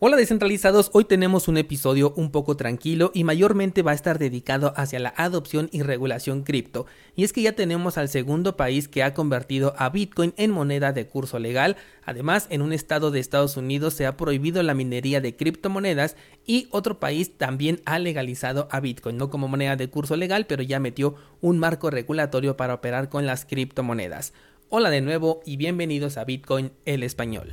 Hola descentralizados, hoy tenemos un episodio un poco tranquilo y mayormente va a estar dedicado hacia la adopción y regulación cripto. Y es que ya tenemos al segundo país que ha convertido a Bitcoin en moneda de curso legal. Además, en un estado de Estados Unidos se ha prohibido la minería de criptomonedas y otro país también ha legalizado a Bitcoin, no como moneda de curso legal, pero ya metió un marco regulatorio para operar con las criptomonedas. Hola de nuevo y bienvenidos a Bitcoin el español.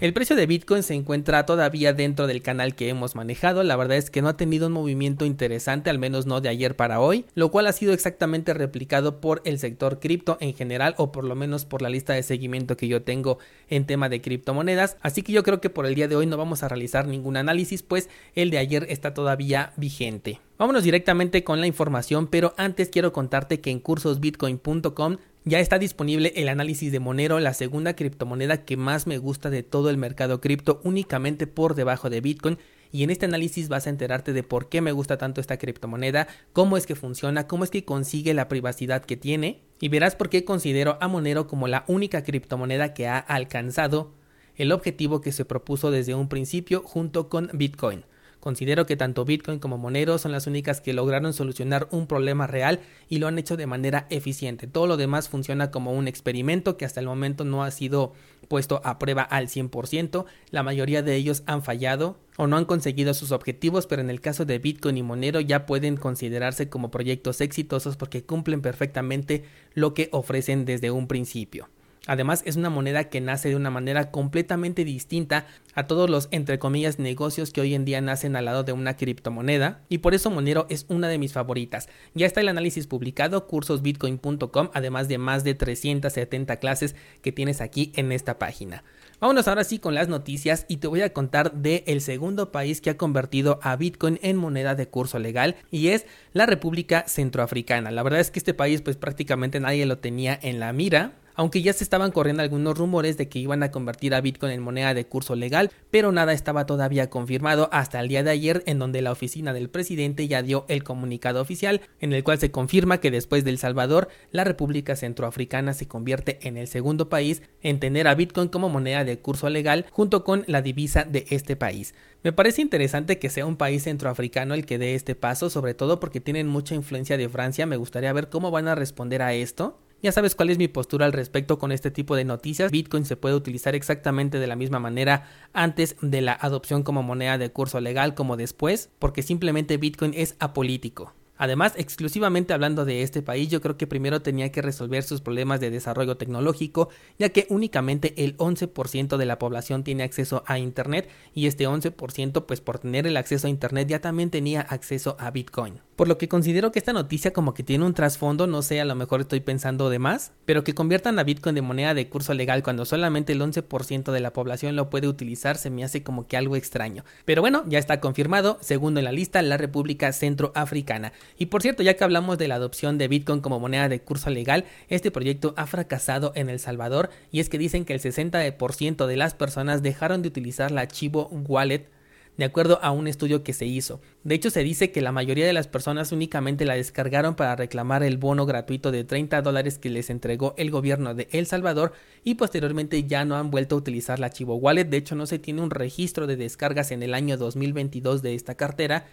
El precio de Bitcoin se encuentra todavía dentro del canal que hemos manejado, la verdad es que no ha tenido un movimiento interesante, al menos no de ayer para hoy, lo cual ha sido exactamente replicado por el sector cripto en general o por lo menos por la lista de seguimiento que yo tengo en tema de criptomonedas, así que yo creo que por el día de hoy no vamos a realizar ningún análisis, pues el de ayer está todavía vigente. Vámonos directamente con la información, pero antes quiero contarte que en cursosbitcoin.com ya está disponible el análisis de Monero, la segunda criptomoneda que más me gusta de todo el mercado cripto, únicamente por debajo de Bitcoin. Y en este análisis vas a enterarte de por qué me gusta tanto esta criptomoneda, cómo es que funciona, cómo es que consigue la privacidad que tiene. Y verás por qué considero a Monero como la única criptomoneda que ha alcanzado el objetivo que se propuso desde un principio junto con Bitcoin. Considero que tanto Bitcoin como Monero son las únicas que lograron solucionar un problema real y lo han hecho de manera eficiente. Todo lo demás funciona como un experimento que hasta el momento no ha sido puesto a prueba al 100%. La mayoría de ellos han fallado o no han conseguido sus objetivos, pero en el caso de Bitcoin y Monero ya pueden considerarse como proyectos exitosos porque cumplen perfectamente lo que ofrecen desde un principio. Además, es una moneda que nace de una manera completamente distinta a todos los, entre comillas, negocios que hoy en día nacen al lado de una criptomoneda, y por eso Monero es una de mis favoritas. Ya está el análisis publicado, cursosbitcoin.com, además de más de 370 clases que tienes aquí en esta página. Vámonos ahora sí con las noticias y te voy a contar de el segundo país que ha convertido a Bitcoin en moneda de curso legal y es la República Centroafricana. La verdad es que este país pues prácticamente nadie lo tenía en la mira aunque ya se estaban corriendo algunos rumores de que iban a convertir a Bitcoin en moneda de curso legal, pero nada estaba todavía confirmado hasta el día de ayer en donde la oficina del presidente ya dio el comunicado oficial en el cual se confirma que después de El Salvador, la República Centroafricana se convierte en el segundo país en tener a Bitcoin como moneda de curso legal junto con la divisa de este país. Me parece interesante que sea un país centroafricano el que dé este paso, sobre todo porque tienen mucha influencia de Francia. Me gustaría ver cómo van a responder a esto. Ya sabes cuál es mi postura al respecto con este tipo de noticias. Bitcoin se puede utilizar exactamente de la misma manera antes de la adopción como moneda de curso legal como después, porque simplemente Bitcoin es apolítico. Además, exclusivamente hablando de este país, yo creo que primero tenía que resolver sus problemas de desarrollo tecnológico, ya que únicamente el 11% de la población tiene acceso a Internet y este 11% pues por tener el acceso a Internet ya también tenía acceso a Bitcoin. Por lo que considero que esta noticia como que tiene un trasfondo, no sé, a lo mejor estoy pensando de más, pero que conviertan a Bitcoin de moneda de curso legal cuando solamente el 11% de la población lo puede utilizar se me hace como que algo extraño. Pero bueno, ya está confirmado, segundo en la lista, la República Centroafricana. Y por cierto, ya que hablamos de la adopción de Bitcoin como moneda de curso legal, este proyecto ha fracasado en El Salvador y es que dicen que el 60% de las personas dejaron de utilizar la Chivo Wallet de acuerdo a un estudio que se hizo. De hecho, se dice que la mayoría de las personas únicamente la descargaron para reclamar el bono gratuito de 30 dólares que les entregó el gobierno de El Salvador y posteriormente ya no han vuelto a utilizar la Chivo Wallet. De hecho, no se tiene un registro de descargas en el año 2022 de esta cartera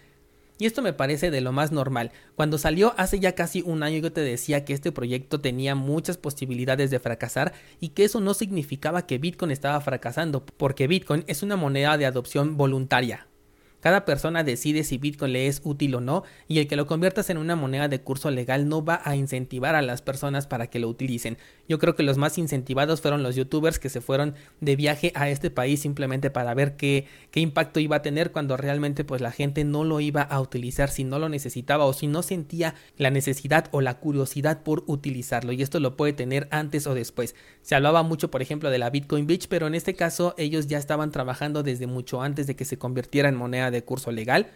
y esto me parece de lo más normal. Cuando salió hace ya casi un año yo te decía que este proyecto tenía muchas posibilidades de fracasar y que eso no significaba que Bitcoin estaba fracasando, porque Bitcoin es una moneda de adopción voluntaria. Cada persona decide si Bitcoin le es útil o no y el que lo conviertas en una moneda de curso legal no va a incentivar a las personas para que lo utilicen. Yo creo que los más incentivados fueron los youtubers que se fueron de viaje a este país simplemente para ver qué, qué impacto iba a tener cuando realmente pues la gente no lo iba a utilizar si no lo necesitaba o si no sentía la necesidad o la curiosidad por utilizarlo y esto lo puede tener antes o después. Se hablaba mucho por ejemplo de la Bitcoin Beach pero en este caso ellos ya estaban trabajando desde mucho antes de que se convirtiera en moneda de curso legal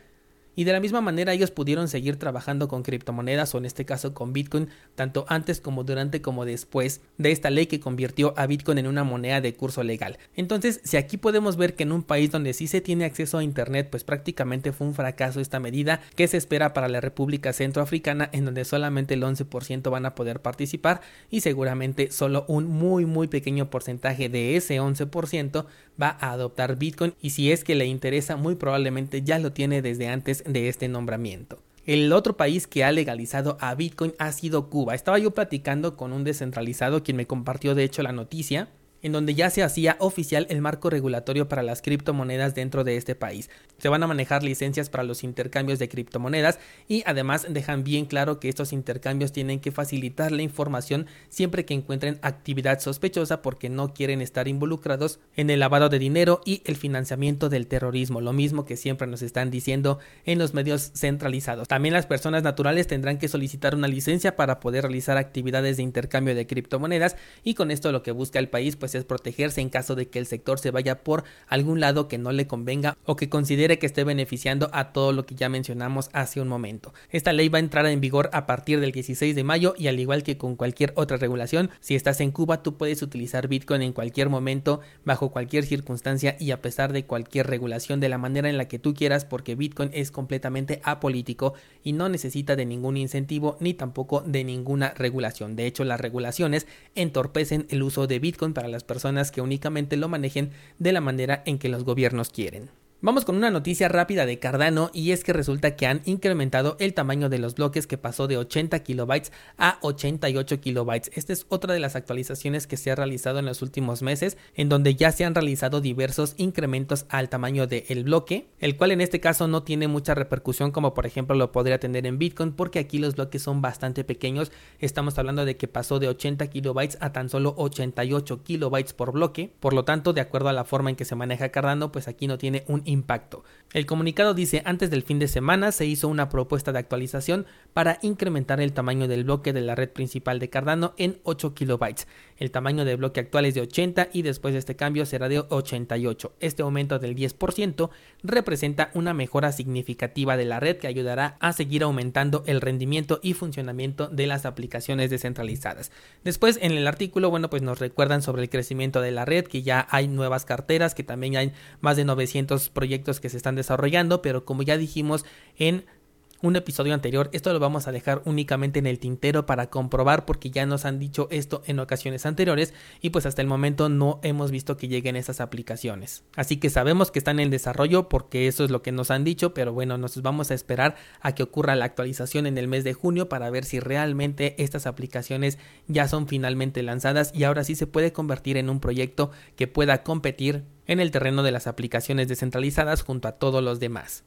y de la misma manera ellos pudieron seguir trabajando con criptomonedas o en este caso con Bitcoin tanto antes como durante como después de esta ley que convirtió a Bitcoin en una moneda de curso legal. Entonces, si aquí podemos ver que en un país donde sí se tiene acceso a internet, pues prácticamente fue un fracaso esta medida que se espera para la República Centroafricana en donde solamente el 11% van a poder participar y seguramente solo un muy muy pequeño porcentaje de ese 11% va a adoptar Bitcoin y si es que le interesa muy probablemente ya lo tiene desde antes de este nombramiento. El otro país que ha legalizado a Bitcoin ha sido Cuba. Estaba yo platicando con un descentralizado quien me compartió de hecho la noticia en donde ya se hacía oficial el marco regulatorio para las criptomonedas dentro de este país. Se van a manejar licencias para los intercambios de criptomonedas y además dejan bien claro que estos intercambios tienen que facilitar la información siempre que encuentren actividad sospechosa porque no quieren estar involucrados en el lavado de dinero y el financiamiento del terrorismo, lo mismo que siempre nos están diciendo en los medios centralizados. También las personas naturales tendrán que solicitar una licencia para poder realizar actividades de intercambio de criptomonedas y con esto lo que busca el país pues es protegerse en caso de que el sector se vaya por algún lado que no le convenga o que considere que esté beneficiando a todo lo que ya mencionamos hace un momento. Esta ley va a entrar en vigor a partir del 16 de mayo y al igual que con cualquier otra regulación, si estás en Cuba tú puedes utilizar Bitcoin en cualquier momento, bajo cualquier circunstancia y a pesar de cualquier regulación de la manera en la que tú quieras porque Bitcoin es completamente apolítico y no necesita de ningún incentivo ni tampoco de ninguna regulación. De hecho, las regulaciones entorpecen el uso de Bitcoin para las personas que únicamente lo manejen de la manera en que los gobiernos quieren. Vamos con una noticia rápida de Cardano y es que resulta que han incrementado el tamaño de los bloques que pasó de 80 kilobytes a 88 kilobytes. Esta es otra de las actualizaciones que se ha realizado en los últimos meses en donde ya se han realizado diversos incrementos al tamaño del bloque, el cual en este caso no tiene mucha repercusión como por ejemplo lo podría tener en Bitcoin porque aquí los bloques son bastante pequeños. Estamos hablando de que pasó de 80 kilobytes a tan solo 88 kilobytes por bloque. Por lo tanto, de acuerdo a la forma en que se maneja Cardano, pues aquí no tiene un impacto. El comunicado dice antes del fin de semana se hizo una propuesta de actualización para incrementar el tamaño del bloque de la red principal de Cardano en 8 kilobytes. El tamaño del bloque actual es de 80 y después de este cambio será de 88. Este aumento del 10% representa una mejora significativa de la red que ayudará a seguir aumentando el rendimiento y funcionamiento de las aplicaciones descentralizadas. Después en el artículo, bueno, pues nos recuerdan sobre el crecimiento de la red, que ya hay nuevas carteras, que también hay más de 900 proyectos que se están desarrollando, pero como ya dijimos en un episodio anterior. Esto lo vamos a dejar únicamente en el tintero para comprobar porque ya nos han dicho esto en ocasiones anteriores y pues hasta el momento no hemos visto que lleguen esas aplicaciones. Así que sabemos que están en desarrollo porque eso es lo que nos han dicho, pero bueno, nos vamos a esperar a que ocurra la actualización en el mes de junio para ver si realmente estas aplicaciones ya son finalmente lanzadas y ahora sí se puede convertir en un proyecto que pueda competir en el terreno de las aplicaciones descentralizadas junto a todos los demás.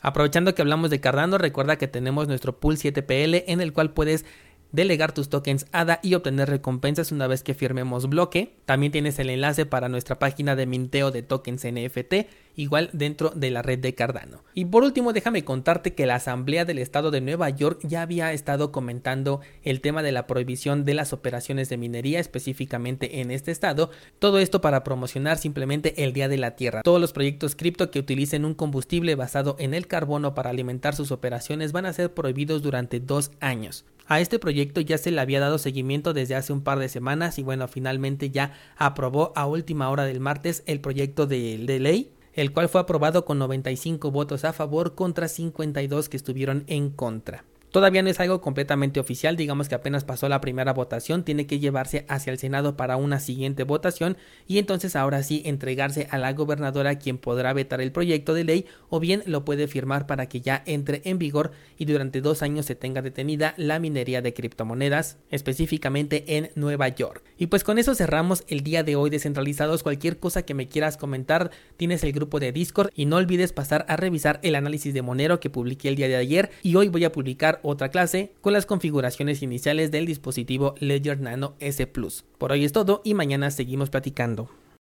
Aprovechando que hablamos de Cardano, recuerda que tenemos nuestro pool 7PL en el cual puedes delegar tus tokens ADA y obtener recompensas una vez que firmemos bloque. También tienes el enlace para nuestra página de minteo de tokens NFT, igual dentro de la red de Cardano. Y por último, déjame contarte que la Asamblea del Estado de Nueva York ya había estado comentando el tema de la prohibición de las operaciones de minería específicamente en este estado. Todo esto para promocionar simplemente el Día de la Tierra. Todos los proyectos cripto que utilicen un combustible basado en el carbono para alimentar sus operaciones van a ser prohibidos durante dos años. A este proyecto ya se le había dado seguimiento desde hace un par de semanas y bueno, finalmente ya aprobó a última hora del martes el proyecto de, ley el cual fue aprobado con 95 votos a favor contra 52 que estuvieron en contra. Todavía no es algo completamente oficial, digamos que apenas pasó la primera votación, tiene que llevarse hacia el Senado para una siguiente votación y entonces ahora sí entregarse a la gobernadora quien podrá vetar el proyecto de ley o bien lo puede firmar para que ya entre en vigor y durante dos años se tenga detenida la minería de criptomonedas, específicamente en Nueva York. Y pues con eso cerramos el día de hoy descentralizados, cualquier cosa que me quieras comentar tienes el grupo de Discord y no olvides pasar a revisar el análisis de Monero que publiqué el día de ayer y hoy voy a publicar otra clase con las configuraciones iniciales del dispositivo Ledger Nano S Plus. Por hoy es todo y mañana seguimos platicando.